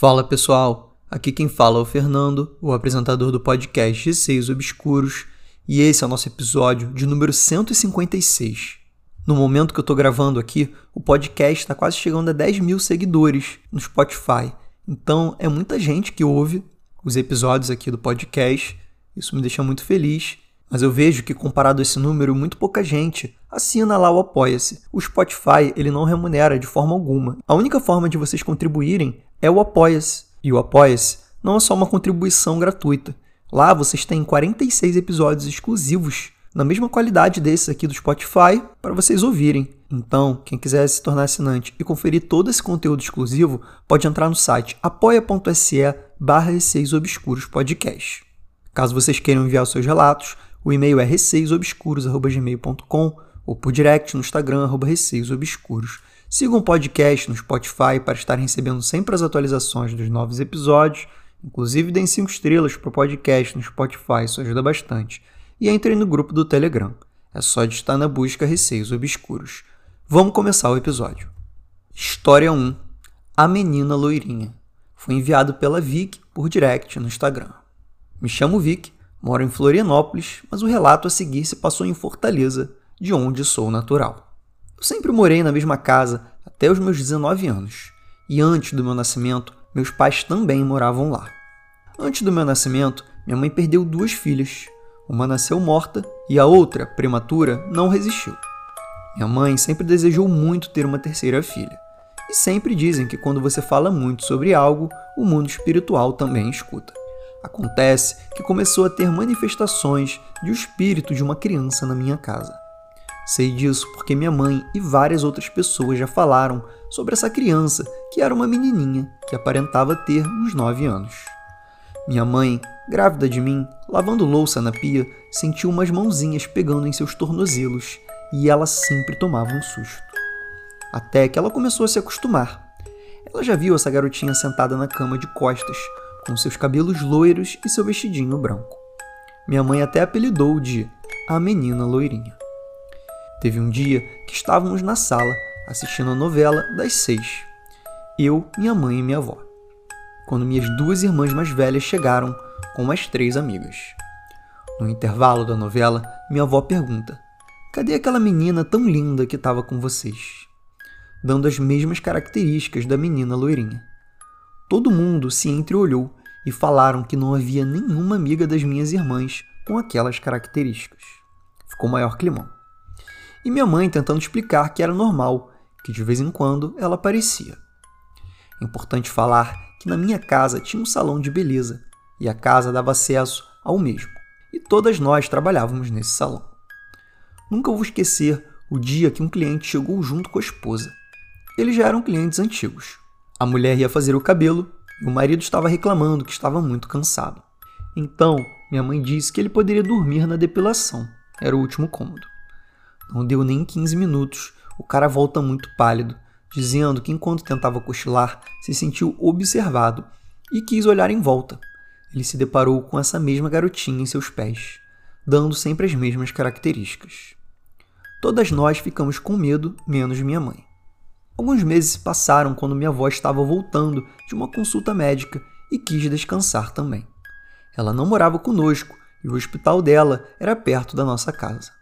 Fala pessoal, aqui quem fala é o Fernando, o apresentador do podcast Receios Obscuros, e esse é o nosso episódio de número 156. No momento que eu tô gravando aqui, o podcast está quase chegando a 10 mil seguidores no Spotify, então é muita gente que ouve os episódios aqui do podcast, isso me deixa muito feliz. Mas eu vejo que comparado a esse número, muito pouca gente assina lá o Apoia-se. O Spotify, ele não remunera de forma alguma. A única forma de vocês contribuírem é o Apoia-se. E o Apoia-se não é só uma contribuição gratuita. Lá vocês têm 46 episódios exclusivos, na mesma qualidade desse aqui do Spotify, para vocês ouvirem. Então, quem quiser se tornar assinante e conferir todo esse conteúdo exclusivo, pode entrar no site apoia.se barra Obscuros Podcast. Caso vocês queiram enviar seus relatos, o e-mail é receiosobscuros.gmail.com ou por direct no Instagram, receiosobscuros. Sigam o podcast no Spotify para estarem recebendo sempre as atualizações dos novos episódios. Inclusive, deem 5 estrelas para o podcast no Spotify, isso ajuda bastante. E entrem no grupo do Telegram. É só digitar na busca Receios Obscuros. Vamos começar o episódio. História 1. A Menina Loirinha. Foi enviado pela Vic por direct no Instagram. Me chamo Vic, moro em Florianópolis, mas o relato a seguir se passou em Fortaleza, de onde sou natural. Eu sempre morei na mesma casa até os meus 19 anos, e antes do meu nascimento, meus pais também moravam lá. Antes do meu nascimento, minha mãe perdeu duas filhas. Uma nasceu morta e a outra, prematura, não resistiu. Minha mãe sempre desejou muito ter uma terceira filha. E sempre dizem que quando você fala muito sobre algo, o mundo espiritual também escuta. Acontece que começou a ter manifestações de o espírito de uma criança na minha casa. Sei disso porque minha mãe e várias outras pessoas já falaram sobre essa criança, que era uma menininha que aparentava ter uns 9 anos. Minha mãe, grávida de mim, lavando louça na pia, sentiu umas mãozinhas pegando em seus tornozelos e ela sempre tomava um susto. Até que ela começou a se acostumar. Ela já viu essa garotinha sentada na cama de costas, com seus cabelos loiros e seu vestidinho branco. Minha mãe até apelidou de a menina loirinha. Teve um dia que estávamos na sala assistindo a novela das seis. Eu, minha mãe e minha avó. Quando minhas duas irmãs mais velhas chegaram com umas três amigas. No intervalo da novela, minha avó pergunta: Cadê aquela menina tão linda que estava com vocês? Dando as mesmas características da menina loirinha. Todo mundo se entreolhou e falaram que não havia nenhuma amiga das minhas irmãs com aquelas características. Ficou maior climão e minha mãe tentando explicar que era normal, que de vez em quando ela aparecia. Importante falar que na minha casa tinha um salão de beleza e a casa dava acesso ao mesmo, e todas nós trabalhávamos nesse salão. Nunca vou esquecer o dia que um cliente chegou junto com a esposa. Eles já eram clientes antigos. A mulher ia fazer o cabelo e o marido estava reclamando que estava muito cansado. Então, minha mãe disse que ele poderia dormir na depilação. Era o último cômodo. Não deu nem 15 minutos, o cara volta muito pálido, dizendo que enquanto tentava cochilar, se sentiu observado e quis olhar em volta. Ele se deparou com essa mesma garotinha em seus pés, dando sempre as mesmas características. Todas nós ficamos com medo, menos minha mãe. Alguns meses se passaram quando minha avó estava voltando de uma consulta médica e quis descansar também. Ela não morava conosco e o hospital dela era perto da nossa casa.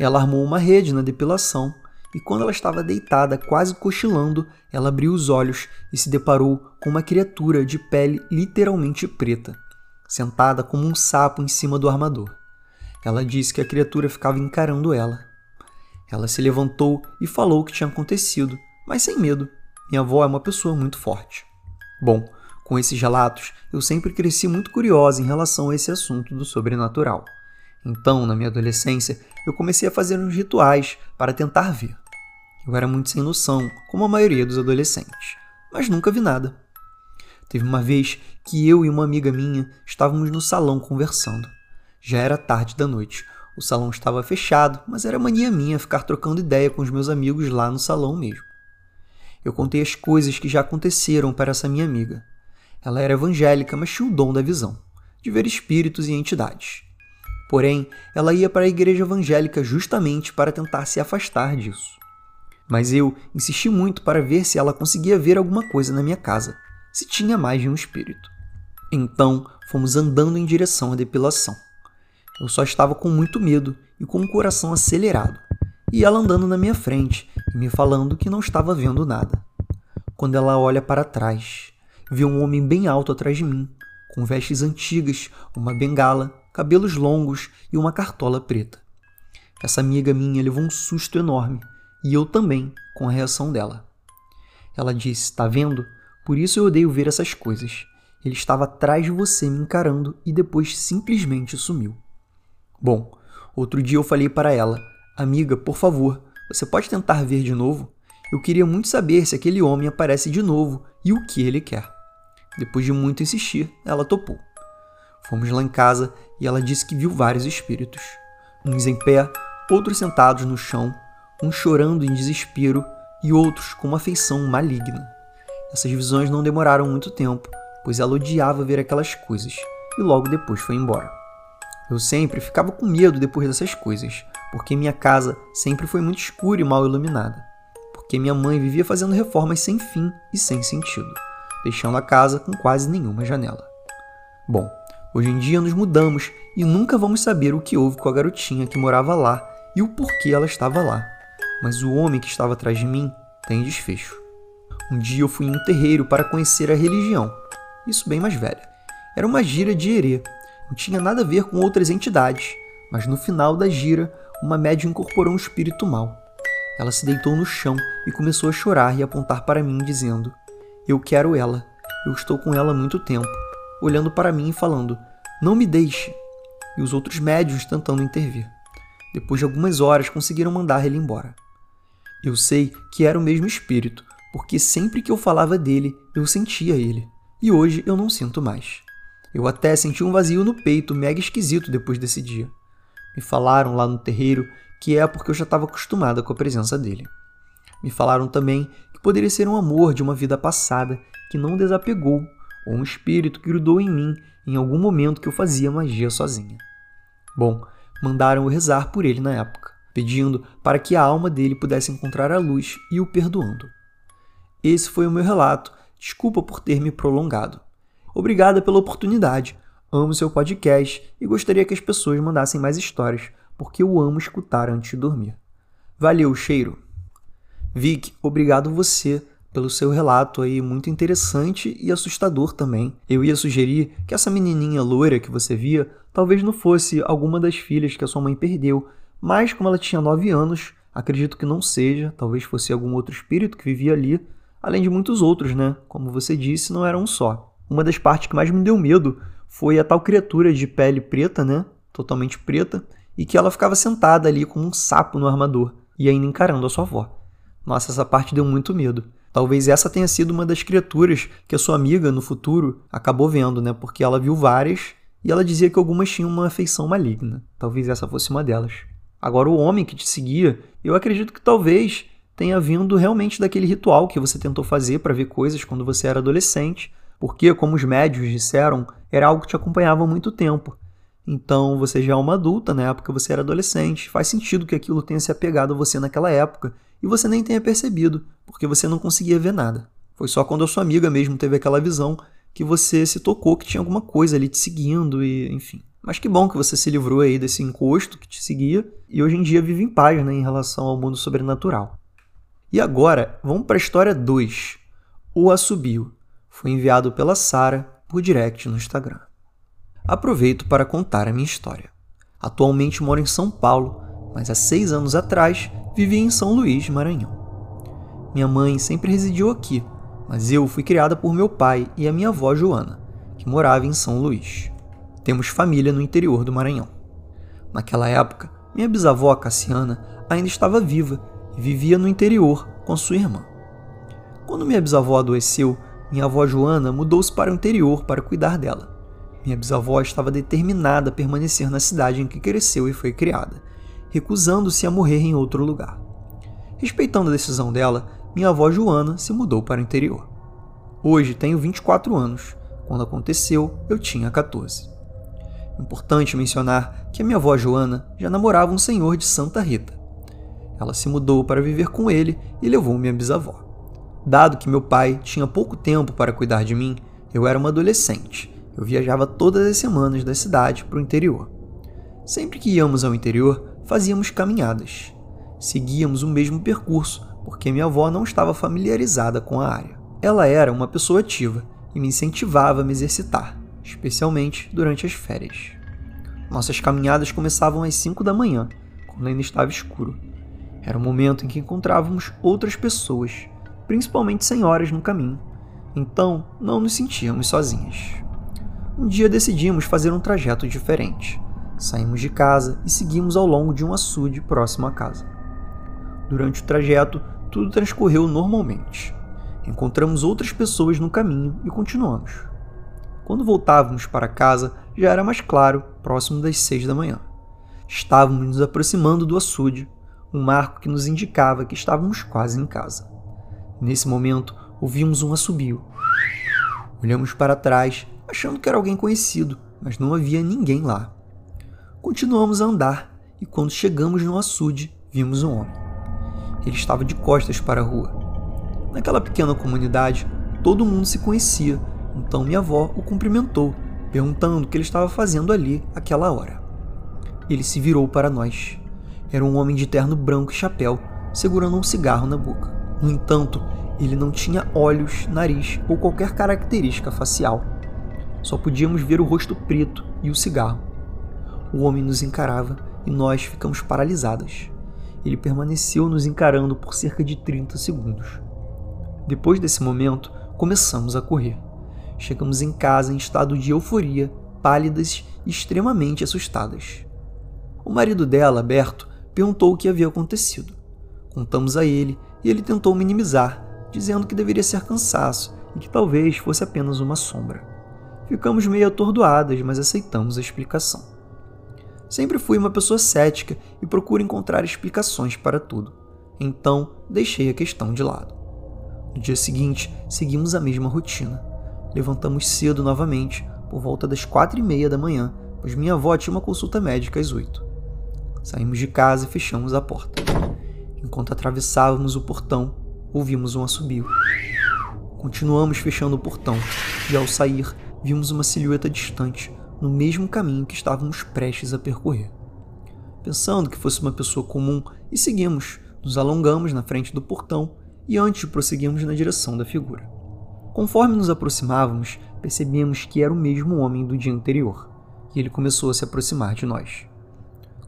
Ela armou uma rede na depilação e, quando ela estava deitada, quase cochilando, ela abriu os olhos e se deparou com uma criatura de pele literalmente preta, sentada como um sapo em cima do armador. Ela disse que a criatura ficava encarando ela. Ela se levantou e falou o que tinha acontecido, mas sem medo. Minha avó é uma pessoa muito forte. Bom, com esses relatos, eu sempre cresci muito curiosa em relação a esse assunto do sobrenatural. Então, na minha adolescência, eu comecei a fazer uns rituais para tentar ver. Eu era muito sem noção, como a maioria dos adolescentes, mas nunca vi nada. Teve uma vez que eu e uma amiga minha estávamos no salão conversando. Já era tarde da noite. O salão estava fechado, mas era mania minha ficar trocando ideia com os meus amigos lá no salão mesmo. Eu contei as coisas que já aconteceram para essa minha amiga. Ela era evangélica, mas tinha o dom da visão, de ver espíritos e entidades. Porém, ela ia para a igreja evangélica justamente para tentar se afastar disso. Mas eu insisti muito para ver se ela conseguia ver alguma coisa na minha casa, se tinha mais de um espírito. Então fomos andando em direção à depilação. Eu só estava com muito medo e com o coração acelerado, e ela andando na minha frente e me falando que não estava vendo nada. Quando ela olha para trás, vê um homem bem alto atrás de mim, com vestes antigas, uma bengala, cabelos longos e uma cartola preta. Essa amiga minha levou um susto enorme, e eu também, com a reação dela. Ela disse: Tá vendo? Por isso eu odeio ver essas coisas. Ele estava atrás de você me encarando e depois simplesmente sumiu. Bom, outro dia eu falei para ela: Amiga, por favor, você pode tentar ver de novo? Eu queria muito saber se aquele homem aparece de novo e o que ele quer. Depois de muito insistir, ela topou. Fomos lá em casa e ela disse que viu vários espíritos. Uns em pé, outros sentados no chão, uns chorando em desespero e outros com uma feição maligna. Essas visões não demoraram muito tempo, pois ela odiava ver aquelas coisas e logo depois foi embora. Eu sempre ficava com medo depois dessas coisas, porque minha casa sempre foi muito escura e mal iluminada, porque minha mãe vivia fazendo reformas sem fim e sem sentido, deixando a casa com quase nenhuma janela. Bom, hoje em dia nos mudamos e nunca vamos saber o que houve com a garotinha que morava lá e o porquê ela estava lá, mas o homem que estava atrás de mim tem desfecho. Um dia eu fui em um terreiro para conhecer a religião, isso bem mais velha. Era uma gira de herê, não tinha nada a ver com outras entidades, mas no final da gira, uma médium incorporou um espírito mau. Ela se deitou no chão e começou a chorar e apontar para mim, dizendo: Eu quero ela, eu estou com ela há muito tempo, olhando para mim e falando: Não me deixe. E os outros médios tentando intervir. Depois de algumas horas, conseguiram mandar ele embora. Eu sei que era o mesmo espírito, porque sempre que eu falava dele, eu sentia ele, e hoje eu não sinto mais. Eu até senti um vazio no peito mega esquisito depois desse dia. Me falaram lá no terreiro que é porque eu já estava acostumada com a presença dele. Me falaram também que poderia ser um amor de uma vida passada que não desapegou, ou um espírito que grudou em mim em algum momento que eu fazia magia sozinha. Bom, mandaram rezar por ele na época pedindo para que a alma dele pudesse encontrar a luz e o perdoando. Esse foi o meu relato. Desculpa por ter me prolongado. Obrigada pela oportunidade. Amo seu podcast e gostaria que as pessoas mandassem mais histórias, porque eu amo escutar antes de dormir. Valeu, cheiro. Vic, obrigado você pelo seu relato aí muito interessante e assustador também. Eu ia sugerir que essa menininha loira que você via talvez não fosse alguma das filhas que a sua mãe perdeu, mas, como ela tinha nove anos, acredito que não seja, talvez fosse algum outro espírito que vivia ali, além de muitos outros, né? Como você disse, não era um só. Uma das partes que mais me deu medo foi a tal criatura de pele preta, né? Totalmente preta, e que ela ficava sentada ali como um sapo no armador e ainda encarando a sua avó. Nossa, essa parte deu muito medo. Talvez essa tenha sido uma das criaturas que a sua amiga no futuro acabou vendo, né? Porque ela viu várias e ela dizia que algumas tinham uma afeição maligna. Talvez essa fosse uma delas. Agora, o homem que te seguia, eu acredito que talvez tenha vindo realmente daquele ritual que você tentou fazer para ver coisas quando você era adolescente, porque, como os médios disseram, era algo que te acompanhava há muito tempo. Então, você já é uma adulta, na época você era adolescente, faz sentido que aquilo tenha se apegado a você naquela época e você nem tenha percebido, porque você não conseguia ver nada. Foi só quando a sua amiga mesmo teve aquela visão que você se tocou que tinha alguma coisa ali te seguindo e, enfim. Mas que bom que você se livrou aí desse encosto que te seguia e hoje em dia vive em paz né, em relação ao mundo sobrenatural. E agora, vamos para a história 2. O Assobio. Foi enviado pela Sara por direct no Instagram. Aproveito para contar a minha história. Atualmente moro em São Paulo, mas há seis anos atrás vivia em São Luís, Maranhão. Minha mãe sempre residiu aqui, mas eu fui criada por meu pai e a minha avó Joana, que morava em São Luís. Temos família no interior do Maranhão. Naquela época, minha bisavó Cassiana ainda estava viva e vivia no interior com sua irmã. Quando minha bisavó adoeceu, minha avó Joana mudou-se para o interior para cuidar dela. Minha bisavó estava determinada a permanecer na cidade em que cresceu e foi criada, recusando-se a morrer em outro lugar. Respeitando a decisão dela, minha avó Joana se mudou para o interior. Hoje tenho 24 anos. Quando aconteceu, eu tinha 14. Importante mencionar que a minha avó Joana já namorava um senhor de Santa Rita. Ela se mudou para viver com ele e levou minha bisavó. Dado que meu pai tinha pouco tempo para cuidar de mim, eu era uma adolescente. Eu viajava todas as semanas da cidade para o interior. Sempre que íamos ao interior, fazíamos caminhadas. Seguíamos o mesmo percurso, porque minha avó não estava familiarizada com a área. Ela era uma pessoa ativa e me incentivava a me exercitar, especialmente durante as férias. Nossas caminhadas começavam às 5 da manhã, quando ainda estava escuro. Era o momento em que encontrávamos outras pessoas, principalmente senhoras no caminho. Então, não nos sentíamos sozinhas. Um dia decidimos fazer um trajeto diferente. Saímos de casa e seguimos ao longo de um açude próximo à casa. Durante o trajeto, tudo transcorreu normalmente. Encontramos outras pessoas no caminho e continuamos. Quando voltávamos para casa, já era mais claro, próximo das seis da manhã. Estávamos nos aproximando do açude, um marco que nos indicava que estávamos quase em casa. Nesse momento, ouvimos um assobio. Olhamos para trás, achando que era alguém conhecido, mas não havia ninguém lá. Continuamos a andar e, quando chegamos no açude, vimos um homem. Ele estava de costas para a rua. Naquela pequena comunidade, todo mundo se conhecia, então minha avó o cumprimentou, perguntando o que ele estava fazendo ali aquela hora. Ele se virou para nós. Era um homem de terno branco e chapéu, segurando um cigarro na boca. No entanto, ele não tinha olhos, nariz ou qualquer característica facial. Só podíamos ver o rosto preto e o cigarro. O homem nos encarava e nós ficamos paralisadas. Ele permaneceu nos encarando por cerca de 30 segundos. Depois desse momento, começamos a correr. Chegamos em casa em estado de euforia, pálidas e extremamente assustadas. O marido dela, Berto, perguntou o que havia acontecido. Contamos a ele e ele tentou minimizar, dizendo que deveria ser cansaço e que talvez fosse apenas uma sombra. Ficamos meio atordoadas, mas aceitamos a explicação. Sempre fui uma pessoa cética e procuro encontrar explicações para tudo, então deixei a questão de lado. No dia seguinte, seguimos a mesma rotina. Levantamos cedo novamente, por volta das quatro e meia da manhã, pois minha avó tinha uma consulta médica às oito. Saímos de casa e fechamos a porta. Enquanto atravessávamos o portão, ouvimos um assobio. Continuamos fechando o portão e, ao sair, vimos uma silhueta distante, no mesmo caminho que estávamos prestes a percorrer. Pensando que fosse uma pessoa comum, e seguimos, nos alongamos na frente do portão e antes prosseguimos na direção da figura. Conforme nos aproximávamos, percebemos que era o mesmo homem do dia anterior, e ele começou a se aproximar de nós.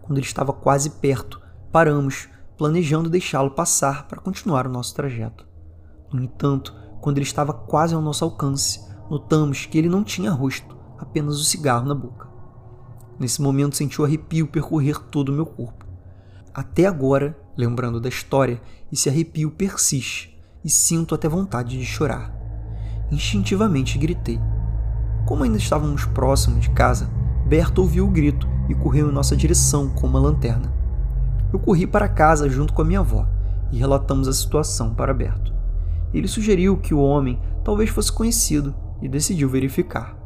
Quando ele estava quase perto, paramos planejando deixá-lo passar para continuar o nosso trajeto. No entanto, quando ele estava quase ao nosso alcance, notamos que ele não tinha rosto, apenas o cigarro na boca. Nesse momento senti o arrepio percorrer todo o meu corpo. Até agora, lembrando da história, esse arrepio persiste e sinto até vontade de chorar. Instintivamente gritei. Como ainda estávamos próximos de casa, Berto ouviu o grito e correu em nossa direção com uma lanterna. Eu corri para casa junto com a minha avó e relatamos a situação para Berto. Ele sugeriu que o homem talvez fosse conhecido e decidiu verificar.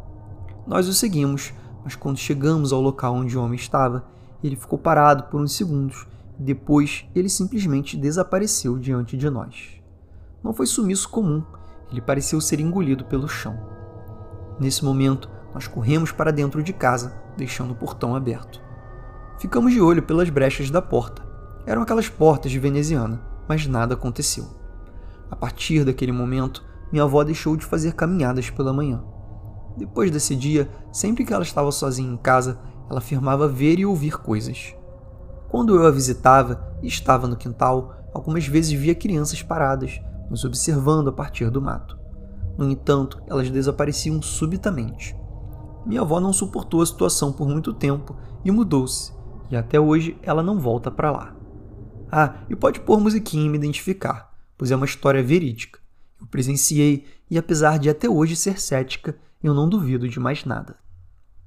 Nós o seguimos, mas quando chegamos ao local onde o homem estava, ele ficou parado por uns segundos e depois ele simplesmente desapareceu diante de nós. Não foi sumiço comum, ele pareceu ser engolido pelo chão. Nesse momento, nós corremos para dentro de casa, deixando o portão aberto. Ficamos de olho pelas brechas da porta. Eram aquelas portas de veneziana, mas nada aconteceu. A partir daquele momento, minha avó deixou de fazer caminhadas pela manhã. Depois desse dia, sempre que ela estava sozinha em casa, ela afirmava ver e ouvir coisas. Quando eu a visitava e estava no quintal, algumas vezes via crianças paradas, nos observando a partir do mato. No entanto, elas desapareciam subitamente. Minha avó não suportou a situação por muito tempo e mudou-se, e até hoje ela não volta para lá. Ah, e pode pôr musiquinha e me identificar, pois é uma história verídica. Eu presenciei e apesar de até hoje ser cética, eu não duvido de mais nada.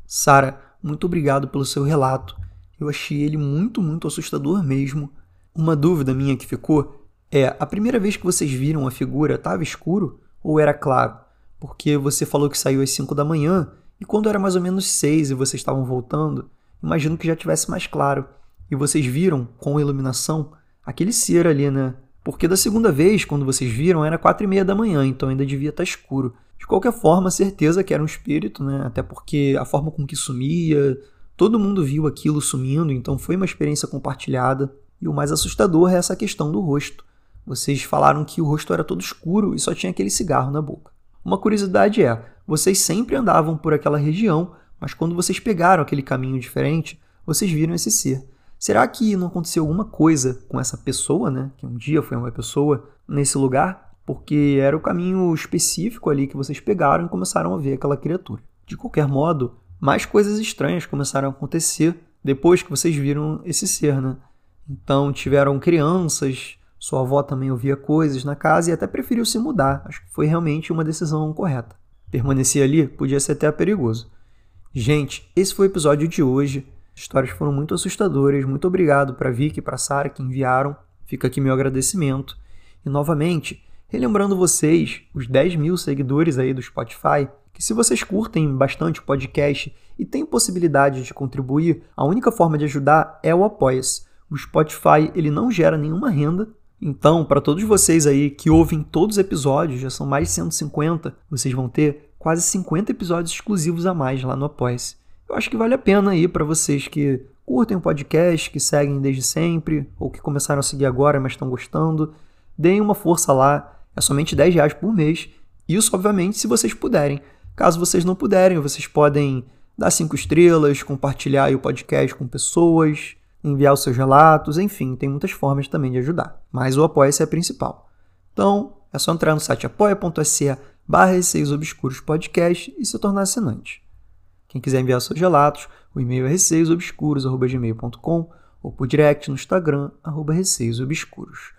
Sara, muito obrigado pelo seu relato. Eu achei ele muito, muito assustador mesmo. Uma dúvida minha que ficou é: a primeira vez que vocês viram a figura estava escuro ou era claro? Porque você falou que saiu às 5 da manhã e quando era mais ou menos 6 e vocês estavam voltando, imagino que já tivesse mais claro. E vocês viram com iluminação aquele ser ali, né? Porque da segunda vez, quando vocês viram, era quatro e meia da manhã, então ainda devia estar escuro. Qualquer forma, certeza que era um espírito, né? Até porque a forma com que sumia, todo mundo viu aquilo sumindo, então foi uma experiência compartilhada. E o mais assustador é essa questão do rosto. Vocês falaram que o rosto era todo escuro e só tinha aquele cigarro na boca. Uma curiosidade é, vocês sempre andavam por aquela região, mas quando vocês pegaram aquele caminho diferente, vocês viram esse ser. Será que não aconteceu alguma coisa com essa pessoa, né? Que um dia foi uma pessoa nesse lugar? Porque era o caminho específico ali que vocês pegaram e começaram a ver aquela criatura. De qualquer modo, mais coisas estranhas começaram a acontecer depois que vocês viram esse ser, né? Então tiveram crianças, sua avó também ouvia coisas na casa e até preferiu se mudar. Acho que foi realmente uma decisão correta. Permanecer ali podia ser até perigoso. Gente, esse foi o episódio de hoje. As histórias foram muito assustadoras. Muito obrigado para Vicky e para Sara que enviaram. Fica aqui meu agradecimento. E novamente, relembrando vocês, os 10 mil seguidores aí do Spotify, que se vocês curtem bastante o podcast e têm possibilidade de contribuir, a única forma de ajudar é o Apoia-se. O Spotify ele não gera nenhuma renda, então, para todos vocês aí que ouvem todos os episódios, já são mais de 150, vocês vão ter quase 50 episódios exclusivos a mais lá no Apoia-se. Eu acho que vale a pena aí para vocês que curtem o podcast, que seguem desde sempre, ou que começaram a seguir agora, mas estão gostando. Deem uma força lá, é somente 10 reais por mês. Isso, obviamente, se vocês puderem. Caso vocês não puderem, vocês podem dar cinco estrelas, compartilhar o podcast com pessoas, enviar os seus relatos, enfim, tem muitas formas também de ajudar. Mas o Apoia-se é a principal. Então, é só entrar no site apoia.se barra Receios Obscuros Podcast e se tornar assinante. Quem quiser enviar seus relatos, o e-mail é receiosobscuros.gmail.com ou por direct no Instagram, arroba Receios Obscuros.